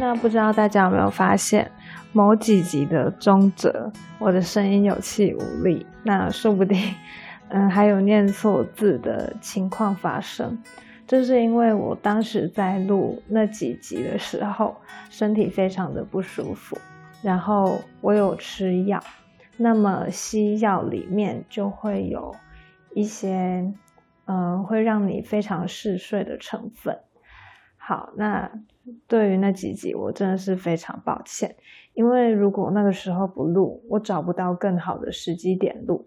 那不知道大家有没有发现，某几集的中折，我的声音有气无力，那说不定，嗯，还有念错字的情况发生。这是因为我当时在录那几集的时候，身体非常的不舒服，然后我有吃药，那么西药里面就会有一些，嗯，会让你非常嗜睡的成分。好，那对于那几集，我真的是非常抱歉，因为如果那个时候不录，我找不到更好的时机点录。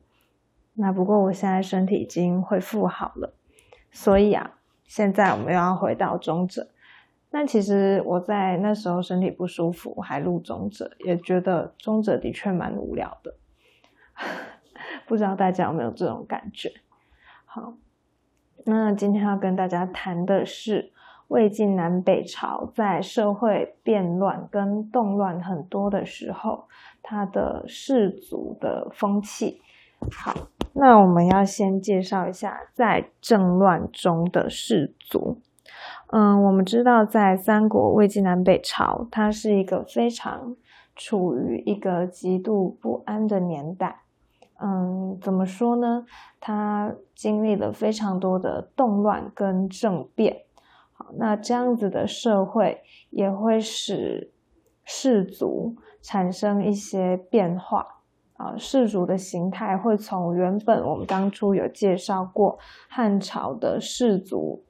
那不过我现在身体已经恢复好了，所以啊，现在我们又要回到中者。那其实我在那时候身体不舒服，还录中者，也觉得中者的确蛮无聊的。不知道大家有没有这种感觉？好，那今天要跟大家谈的是。魏晋南北朝在社会变乱跟动乱很多的时候，他的士族的风气。好，那我们要先介绍一下在政乱中的士族。嗯，我们知道在三国魏晋南北朝，它是一个非常处于一个极度不安的年代。嗯，怎么说呢？它经历了非常多的动乱跟政变。那这样子的社会也会使氏族产生一些变化啊，氏族的形态会从原本我们当初有介绍过汉朝的氏族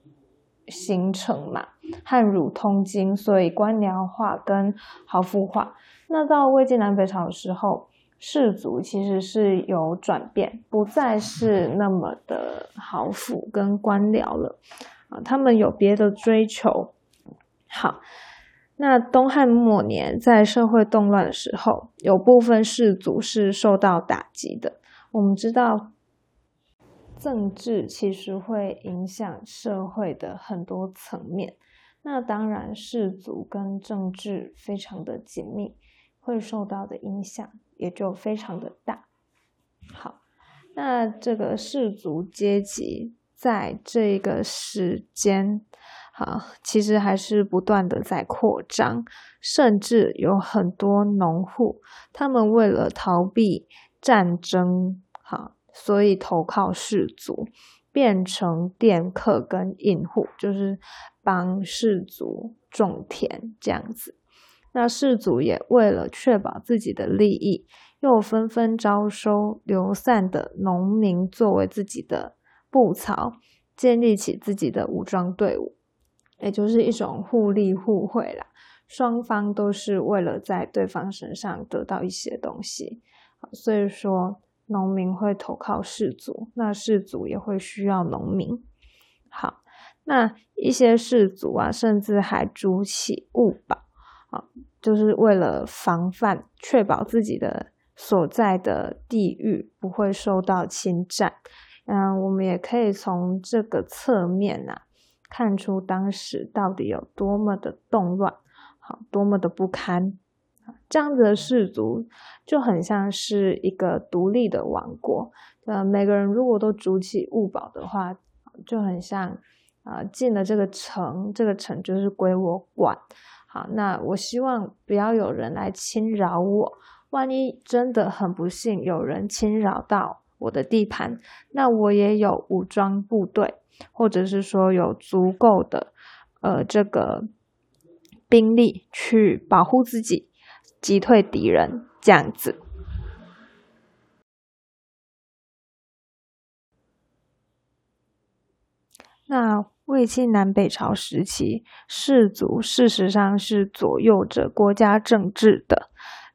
形成嘛，汉儒通经，所以官僚化跟豪富化。那到魏晋南北朝的时候，氏族其实是有转变，不再是那么的豪富跟官僚了。啊，他们有别的追求。好，那东汉末年在社会动乱的时候，有部分士族是受到打击的。我们知道，政治其实会影响社会的很多层面。那当然，士族跟政治非常的紧密，会受到的影响也就非常的大。好，那这个士族阶级。在这个时间，好，其实还是不断的在扩张，甚至有很多农户，他们为了逃避战争，哈，所以投靠氏族，变成佃客跟印户，就是帮氏族种田这样子。那氏族也为了确保自己的利益，又纷纷招收流散的农民作为自己的。布曹建立起自己的武装队伍，也就是一种互利互惠啦。双方都是为了在对方身上得到一些东西，所以说农民会投靠士族，那士族也会需要农民。好，那一些士族啊，甚至还筑起物堡，啊，就是为了防范、确保自己的所在的地域不会受到侵占。嗯，我们也可以从这个侧面呐，看出当时到底有多么的动乱，好，多么的不堪。这样子的氏族就很像是一个独立的王国。呃，每个人如果都筑起物堡的话，就很像啊，进了这个城，这个城就是归我管。好，那我希望不要有人来侵扰我。万一真的很不幸，有人侵扰到。我的地盘，那我也有武装部队，或者是说有足够的呃这个兵力去保护自己，击退敌人这样子。那魏晋南北朝时期，士族事实上是左右着国家政治的。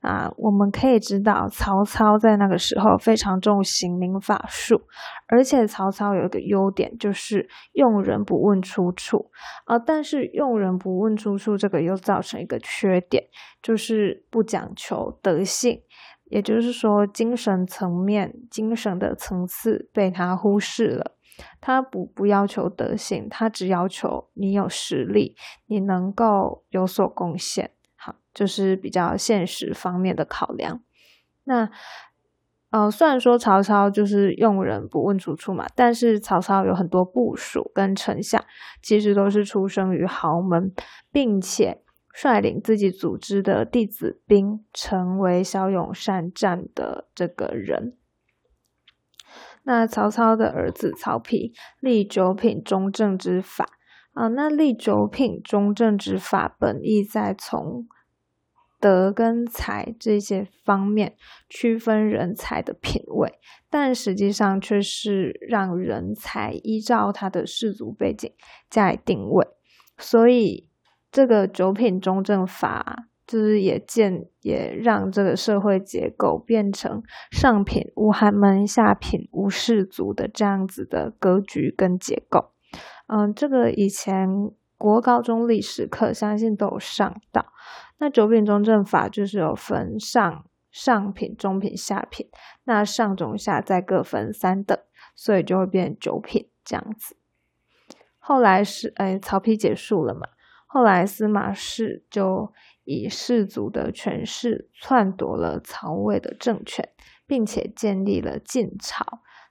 啊，我们可以知道，曹操在那个时候非常重刑名法术，而且曹操有一个优点，就是用人不问出处啊。但是用人不问出处，这个又造成一个缺点，就是不讲求德性，也就是说，精神层面、精神的层次被他忽视了。他不不要求德性，他只要求你有实力，你能够有所贡献。就是比较现实方面的考量。那，呃，虽然说曹操就是用人不问出处嘛，但是曹操有很多部属跟丞相，其实都是出生于豪门，并且率领自己组织的弟子兵，成为骁勇善战的这个人。那曹操的儿子曹丕立九品中正之法啊，那立九品中正之法本意在从德跟才这些方面区分人才的品位，但实际上却是让人才依照他的氏族背景加以定位，所以这个九品中正法。就是也建也让这个社会结构变成上品无寒门，下品无士族的这样子的格局跟结构。嗯，这个以前国高中历史课相信都有上到。那九品中正法就是有分上上品、中品、下品，那上中下再各分三等，所以就会变九品这样子。后来是哎，曹丕结束了嘛？后来司马氏就。以氏族的权势篡夺了曹魏的政权，并且建立了晋朝。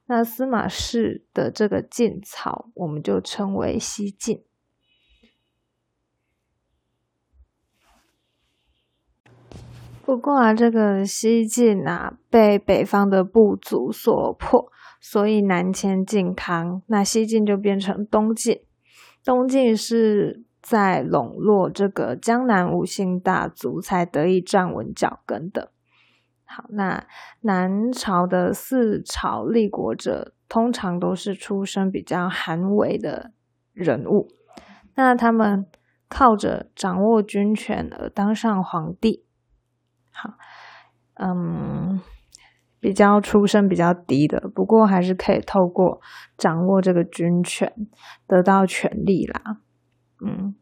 那司马氏的这个晋朝，我们就称为西晋。不过啊，这个西晋啊，被北方的部族所破，所以南迁晋康。那西晋就变成东晋。东晋是。在笼络这个江南五姓大族，才得以站稳脚跟的。好，那南朝的四朝立国者，通常都是出身比较寒微的人物。那他们靠着掌握军权而当上皇帝。好，嗯，比较出身比较低的，不过还是可以透过掌握这个军权得到权力啦。嗯，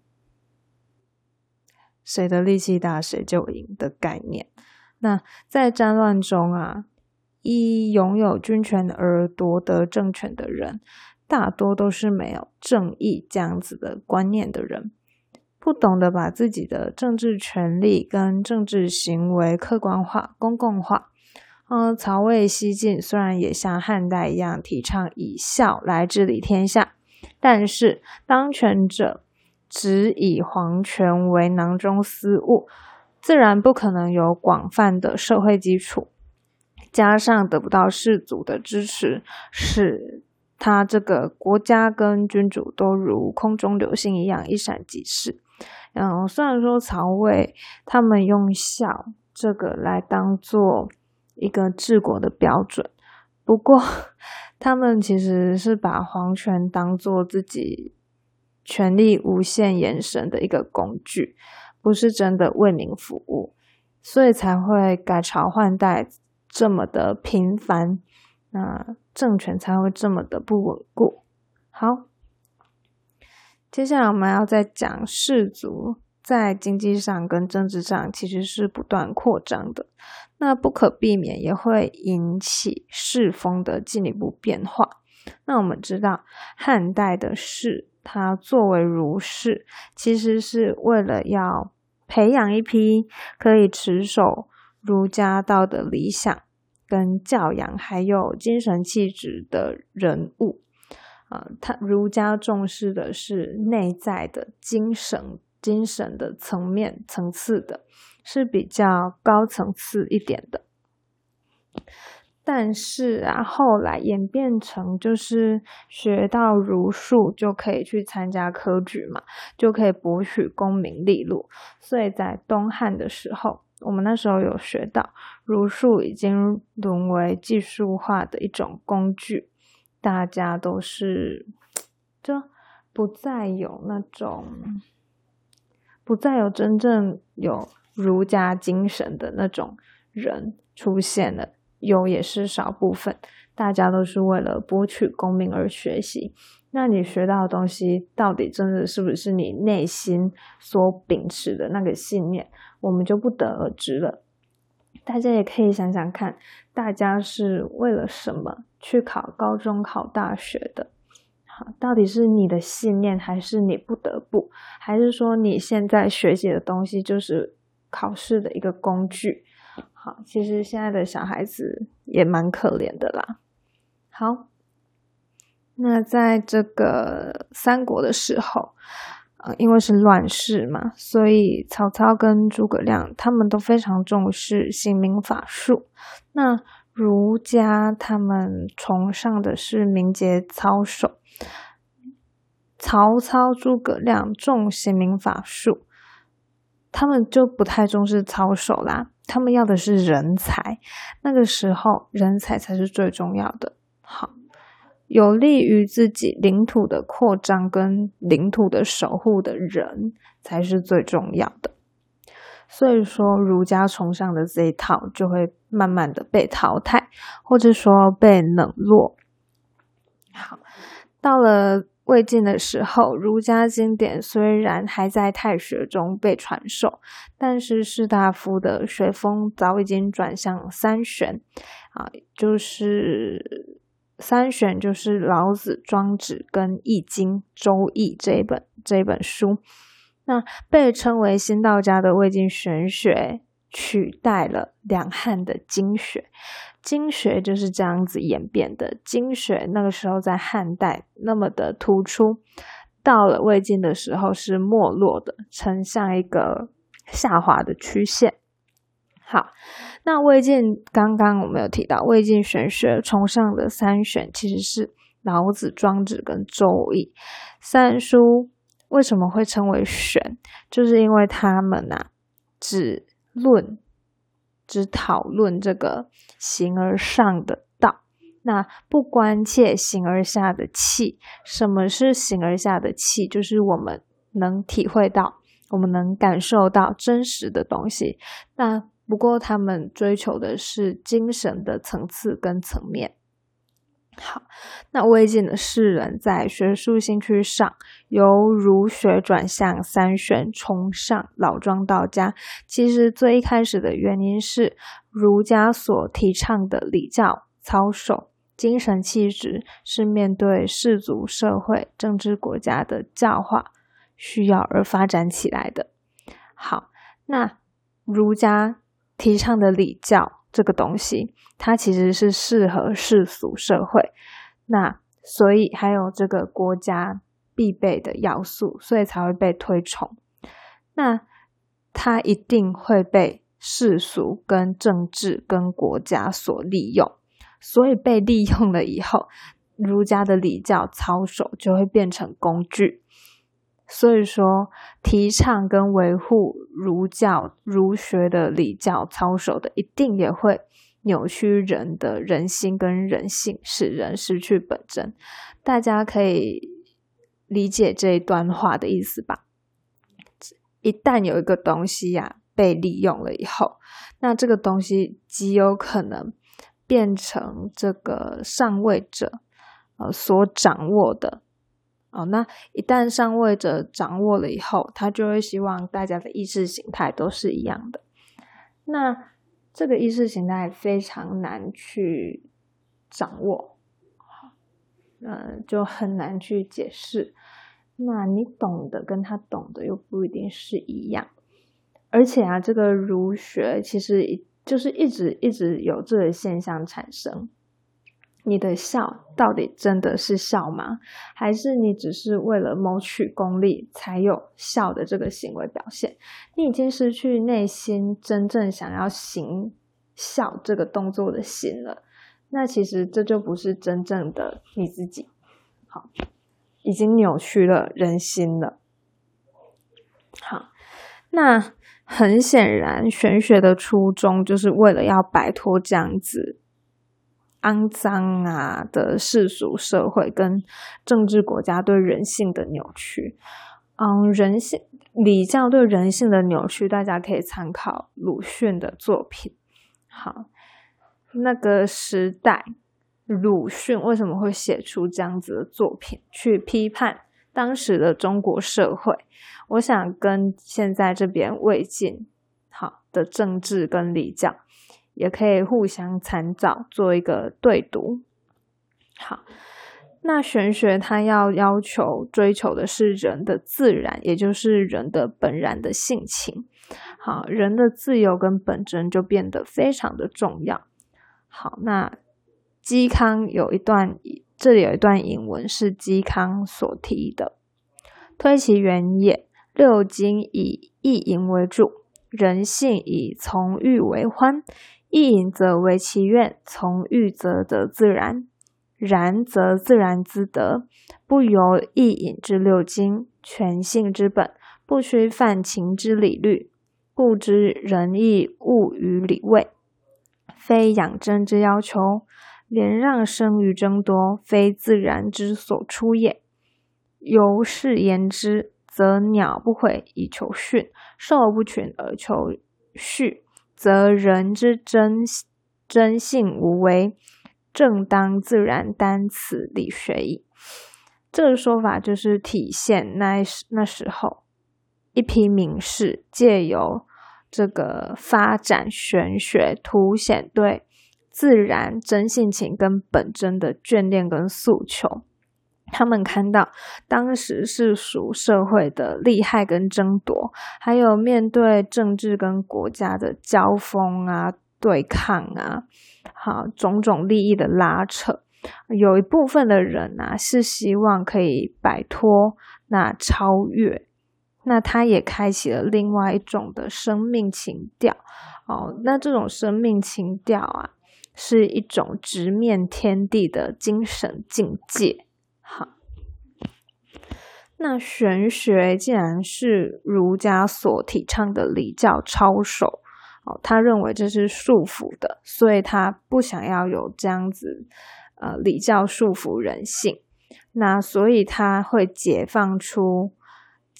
谁的力气大，谁就赢的概念。那在战乱中啊，一拥有军权而夺得政权的人，大多都是没有正义这样子的观念的人，不懂得把自己的政治权利跟政治行为客观化、公共化。嗯，曹魏、西晋虽然也像汉代一样提倡以孝来治理天下，但是当权者。只以皇权为囊中私物，自然不可能有广泛的社会基础。加上得不到士族的支持，使他这个国家跟君主都如空中流星一样一闪即逝。嗯，虽然说曹魏他们用孝这个来当做一个治国的标准，不过他们其实是把皇权当做自己。权力无限延伸的一个工具，不是真的为民服务，所以才会改朝换代这么的频繁，那政权才会这么的不稳固。好，接下来我们要再讲氏族在经济上跟政治上其实是不断扩张的，那不可避免也会引起世风的进一步变化。那我们知道汉代的士。他作为儒士，其实是为了要培养一批可以持守儒家道德理想、跟教养还有精神气质的人物。呃，他儒家重视的是内在的精神、精神的层面层次的，是比较高层次一点的。但是啊，后来演变成就是学到儒术就可以去参加科举嘛，就可以博取功名利禄。所以在东汉的时候，我们那时候有学到儒术已经沦为技术化的一种工具，大家都是就不再有那种不再有真正有儒家精神的那种人出现了。有也是少部分，大家都是为了博取功名而学习。那你学到的东西，到底真的是不是你内心所秉持的那个信念，我们就不得而知了。大家也可以想想看，大家是为了什么去考高中、考大学的？好，到底是你的信念，还是你不得不，还是说你现在学习的东西就是考试的一个工具？好，其实现在的小孩子也蛮可怜的啦。好，那在这个三国的时候，呃，因为是乱世嘛，所以曹操跟诸葛亮他们都非常重视刑名法术。那儒家他们崇尚的是名节操守，曹操、诸葛亮重刑名法术，他们就不太重视操守啦。他们要的是人才，那个时候人才才是最重要的。好。有利于自己领土的扩张跟领土的守护的人才是最重要的，所以说儒家崇尚的这一套就会慢慢的被淘汰，或者说被冷落。好，到了魏晋的时候，儒家经典虽然还在太学中被传授，但是士大夫的学风早已经转向三玄，啊，就是。三选就是老子、庄子跟《易经》《周易》这一本这一本书，那被称为新道家的魏晋玄学取代了两汉的经学，经学就是这样子演变的。经学那个时候在汉代那么的突出，到了魏晋的时候是没落的，呈像一个下滑的曲线。好。那魏晋刚刚我们有提到，魏晋玄学崇尚的三玄其实是老子、庄子跟周易三书。为什么会称为玄？就是因为他们呐，只论、只讨论这个形而上的道，那不关切形而下的气。什么是形而下的气？就是我们能体会到、我们能感受到真实的东西。那不过，他们追求的是精神的层次跟层面。好，那魏晋的士人在学术兴趣上由儒学转向三玄，崇尚老庄道家。其实最一开始的原因是儒家所提倡的礼教操守、精神气质是面对世俗社会、政治国家的教化需要而发展起来的。好，那儒家。提倡的礼教这个东西，它其实是适合世俗社会，那所以还有这个国家必备的要素，所以才会被推崇。那它一定会被世俗、跟政治、跟国家所利用，所以被利用了以后，儒家的礼教操守就会变成工具。所以说，提倡跟维护儒教、儒学的礼教操守的，一定也会扭曲人的人心跟人性，使人失去本真。大家可以理解这一段话的意思吧？一旦有一个东西呀被利用了以后，那这个东西极有可能变成这个上位者呃所掌握的。哦，那一旦上位者掌握了以后，他就会希望大家的意识形态都是一样的。那这个意识形态非常难去掌握，嗯，就很难去解释。那你懂的跟他懂的又不一定是一样。而且啊，这个儒学其实就是一直一直有这个现象产生。你的笑到底真的是笑吗？还是你只是为了谋取功利才有笑的这个行为表现？你已经失去内心真正想要行笑这个动作的心了。那其实这就不是真正的你自己。好，已经扭曲了人心了。好，那很显然，玄学的初衷就是为了要摆脱这样子。肮脏啊的世俗社会跟政治国家对人性的扭曲，嗯，人性礼教对人性的扭曲，大家可以参考鲁迅的作品。好，那个时代，鲁迅为什么会写出这样子的作品，去批判当时的中国社会？我想跟现在这边魏晋好的政治跟礼教。也可以互相参照，做一个对读。好，那玄学它要要求追求的是人的自然，也就是人的本然的性情。好，人的自由跟本真就变得非常的重要。好，那嵇康有一段，这里有一段引文是嵇康所提的：推其原也，六经以意淫为主，人性以从欲为欢。意淫则为其愿，从欲则得自然。然则自然之德，不由意隐之六经，全性之本，不须犯情之理律，故知仁义务于礼位，非养真之要求；连让生于争夺，非自然之所出也。由是言之，则鸟不悔以求训，兽不群而求序，则人之真真性无为。正当自然，单此理学矣。这个说法就是体现那时那时候一批名士借由这个发展玄学，凸显对自然真性情跟本真的眷恋跟诉求。他们看到当时世俗社会的利害跟争夺，还有面对政治跟国家的交锋啊。对抗啊，好种种利益的拉扯，有一部分的人啊是希望可以摆脱那超越，那他也开启了另外一种的生命情调哦。那这种生命情调啊，是一种直面天地的精神境界。好，那玄学既然是儒家所提倡的礼教操守。哦，他认为这是束缚的，所以他不想要有这样子，呃，礼教束缚人性。那所以他会解放出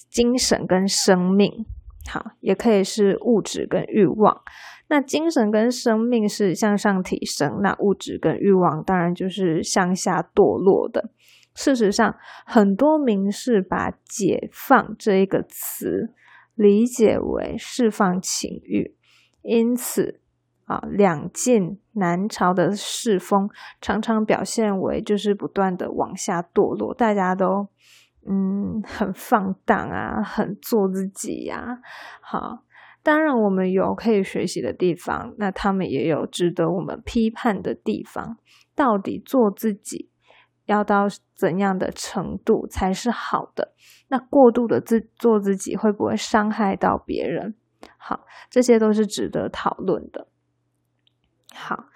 精神跟生命，好，也可以是物质跟欲望。那精神跟生命是向上提升，那物质跟欲望当然就是向下堕落的。事实上，很多名士把“解放”这一个词理解为释放情欲。因此，啊，两晋南朝的世风常常表现为就是不断的往下堕落，大家都嗯很放荡啊，很做自己呀。好，当然我们有可以学习的地方，那他们也有值得我们批判的地方。到底做自己要到怎样的程度才是好的？那过度的自做自己会不会伤害到别人？好，这些都是值得讨论的。好，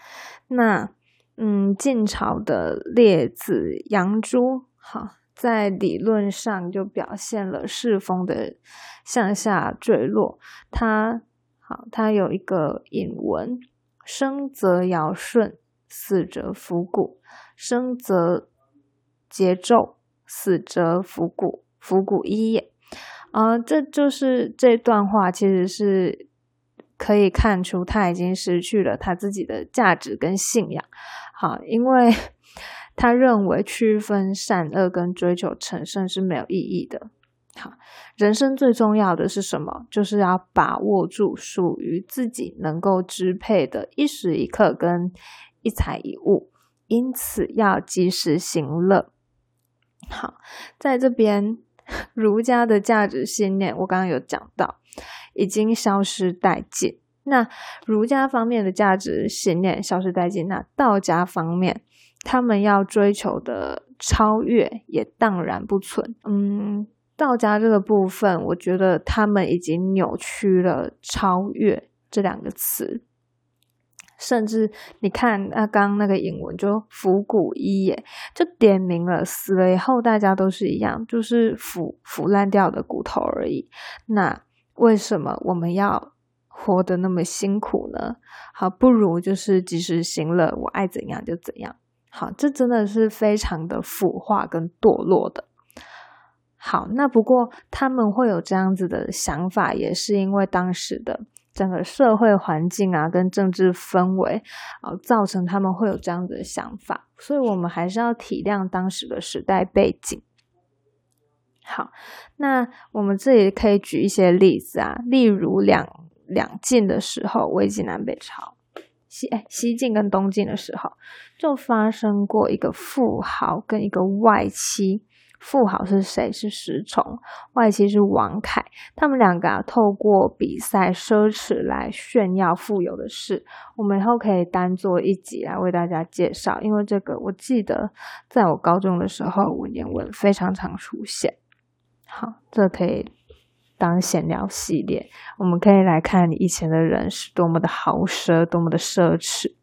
那嗯，晋朝的列子杨朱，好，在理论上就表现了世风的向下坠落。他好，他有一个引文：生则尧舜，死则伏骨；生则节奏，死则伏骨。伏骨一也。啊，这就是这段话，其实是可以看出他已经失去了他自己的价值跟信仰。好，因为 他认为区分善恶跟追求成圣是没有意义的。好，人生最重要的是什么？就是要把握住属于自己能够支配的一时一刻跟一财一物，因此要及时行乐。好，在这边。儒家的价值信念，我刚刚有讲到，已经消失殆尽。那儒家方面的价值信念消失殆尽，那道家方面，他们要追求的超越也荡然不存。嗯，道家这个部分，我觉得他们已经扭曲了“超越”这两个词。甚至你看，那刚刚那个引文就腐骨一也，就点明了死了以后大家都是一样，就是腐腐烂掉的骨头而已。那为什么我们要活得那么辛苦呢？好，不如就是及时行乐，我爱怎样就怎样。好，这真的是非常的腐化跟堕落的。好，那不过他们会有这样子的想法，也是因为当时的。整个社会环境啊，跟政治氛围啊，造成他们会有这样的想法，所以我们还是要体谅当时的时代背景。好，那我们这里可以举一些例子啊，例如两两晋的时候，魏晋南北朝，西哎西晋跟东晋的时候，就发生过一个富豪跟一个外戚。富豪是谁？是石崇，外戚是王凯。他们两个啊，透过比赛奢侈来炫耀富有的事。我们以后可以单做一集来为大家介绍，因为这个我记得在我高中的时候文言文非常常出现。好，这可以当闲聊系列。我们可以来看你以前的人是多么的豪奢，多么的奢侈。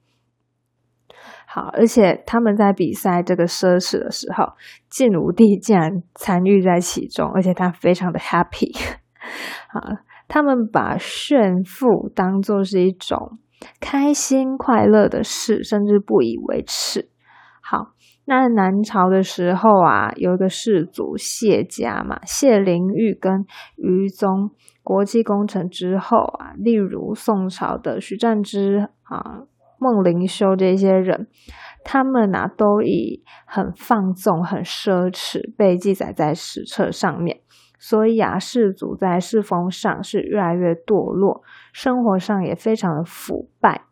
好，而且他们在比赛这个奢侈的时候，晋武帝竟然参与在其中，而且他非常的 happy。好，他们把炫富当做是一种开心快乐的事，甚至不以为耻。好，那南朝的时候啊，有一个世族谢家嘛，谢灵运跟余宗，国际工程之后啊，例如宋朝的徐湛之啊。孟灵修这些人，他们呐都以很放纵、很奢侈被记载在史册上面，所以啊，士族在世风上是越来越堕落，生活上也非常的腐败。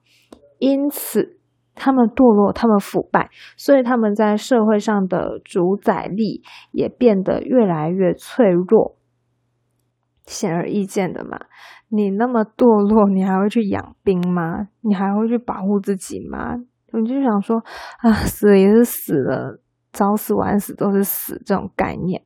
因此，他们堕落，他们腐败，所以他们在社会上的主宰力也变得越来越脆弱。显而易见的嘛。你那么堕落，你还会去养兵吗？你还会去保护自己吗？我就想说啊，死也是死了，早死晚死都是死这种概念。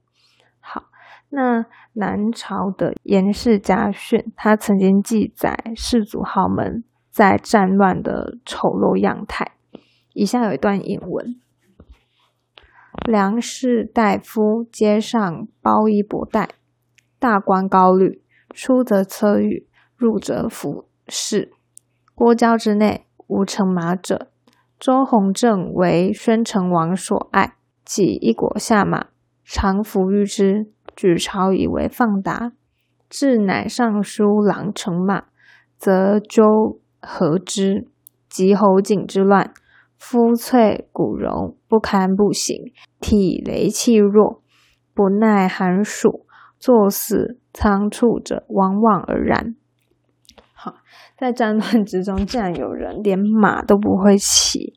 好，那南朝的颜氏家训，他曾经记载士族豪门在战乱的丑陋样态。以下有一段引文：梁士大夫街上包衣博带，大官高履。出则侧御，入则服侍。郭郊之内无乘马者。周弘正为宣城王所爱，即一国下马，常服御之。举朝以为放达。至乃尚书郎乘马，则周和之。及侯景之乱，夫翠骨荣，不堪步行，体羸气弱，不耐寒暑。作死仓促者，往往而然。好，在战乱之中，竟然有人连马都不会骑。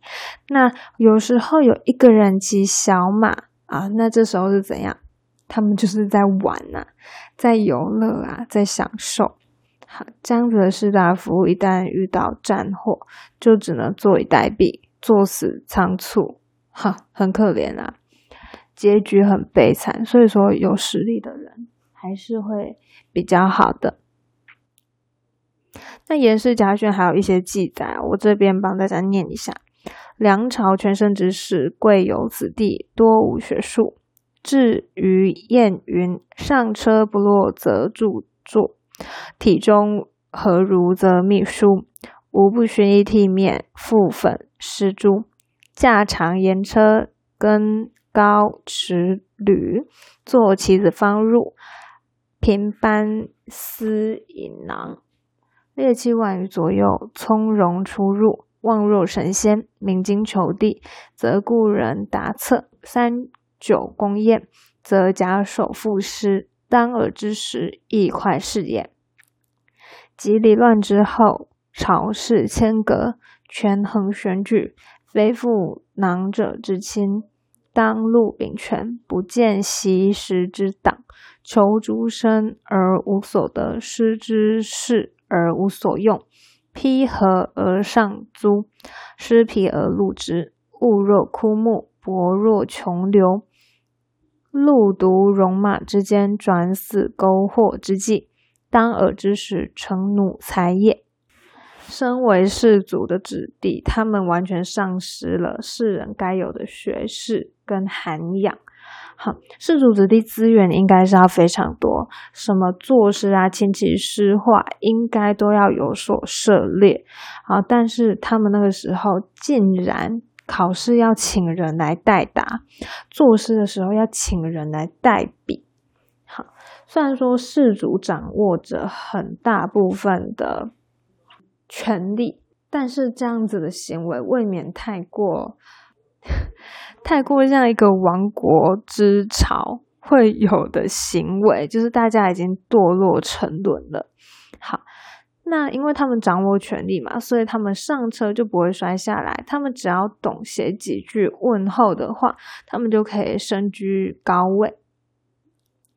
那有时候有一个人骑小马啊，那这时候是怎样？他们就是在玩呐，在游乐啊，在享受。好，这样子的士大夫一旦遇到战祸，就只能坐以待毙，作死仓促，哈，很可怜啊。结局很悲惨，所以说有实力的人还是会比较好的。那严氏家训还有一些记载，我这边帮大家念一下：梁朝全盛之时，贵有子弟，多无学术。至于晏云，上车不落则著作，体中何如则秘书，无不熏衣剃面，覆粉施朱，驾长言车，跟。高持履，坐棋子方入，平班思引囊，列七万余左右，从容出入，望若神仙。鸣金求地，则故人答策；三九公宴，则假手赋诗。当尔之时，亦快事也。及离乱之后，朝事千隔，权衡选举，非复囊者之亲。当禄秉权，不见习时之党，求诸身而无所得，失之事而无所用，披合而上租，失皮而禄之。物若枯木，薄若穷流，路独戎马之间，转死钩惑之际，当尔之时，成弩才也。身为士族的子弟，他们完全丧失了世人该有的学识跟涵养。好，士族子弟资源应该是要非常多，什么作诗啊、琴棋诗画，应该都要有所涉猎。好，但是他们那个时候竟然考试要请人来代答，作诗的时候要请人来代笔。好，虽然说士族掌握着很大部分的。权力，但是这样子的行为未免太过，太过像一个亡国之朝会有的行为，就是大家已经堕落沉沦了。好，那因为他们掌握权力嘛，所以他们上车就不会摔下来。他们只要懂写几句问候的话，他们就可以身居高位。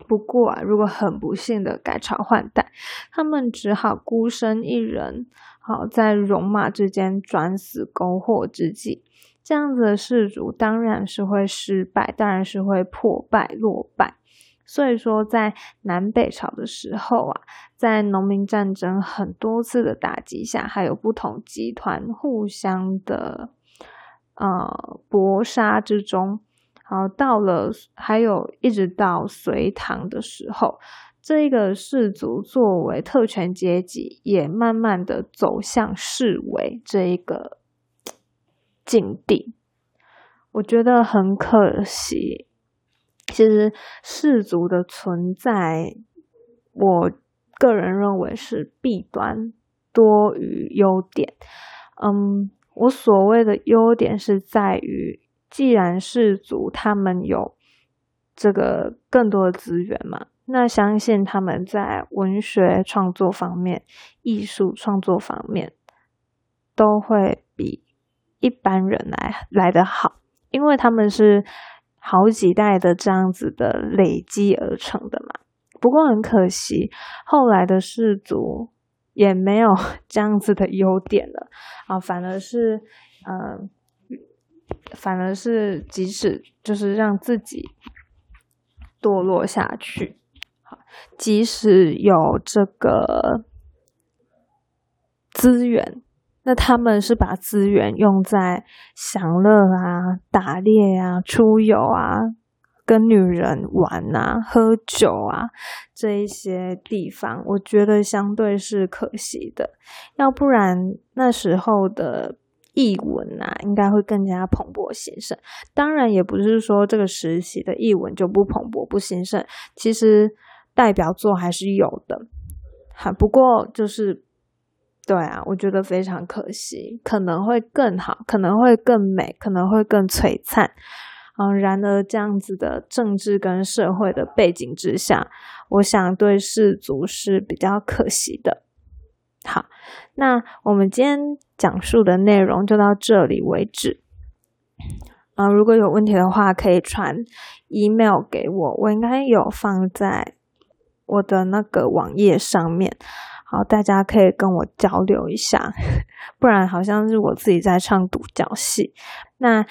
不过啊，如果很不幸的改朝换代，他们只好孤身一人。好，在戎马之间转死沟壑之际，这样子的氏族当然是会失败，当然是会破败落败。所以说，在南北朝的时候啊，在农民战争很多次的打击下，还有不同集团互相的呃搏杀之中，好到了还有一直到隋唐的时候，这个氏族作为特权阶级，也慢慢的走向世为这一个境地，我觉得很可惜。其实氏族的存在，我个人认为是弊端多于优点。嗯，我所谓的优点是在于，既然氏族他们有这个更多的资源嘛，那相信他们在文学创作方面、艺术创作方面都会比一般人来来的好，因为他们是。好几代的这样子的累积而成的嘛，不过很可惜，后来的氏族也没有 这样子的优点了啊，反而是，嗯，反而是即使就是让自己堕落下去，好，即使有这个资源。那他们是把资源用在享乐啊、打猎啊、出游啊、跟女人玩啊、喝酒啊这一些地方，我觉得相对是可惜的。要不然那时候的译文啊，应该会更加蓬勃兴盛。当然，也不是说这个时期的译文就不蓬勃不兴盛，其实代表作还是有的。哈，不过就是。对啊，我觉得非常可惜，可能会更好，可能会更美，可能会更璀璨。嗯，然而这样子的政治跟社会的背景之下，我想对氏族是比较可惜的。好，那我们今天讲述的内容就到这里为止。嗯，如果有问题的话，可以传 email 给我，我应该有放在我的那个网页上面。好，大家可以跟我交流一下，不然好像是我自己在唱独角戏。那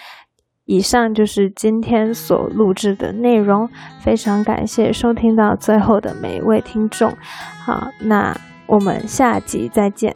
以上就是今天所录制的内容，非常感谢收听到最后的每一位听众。好，那我们下集再见。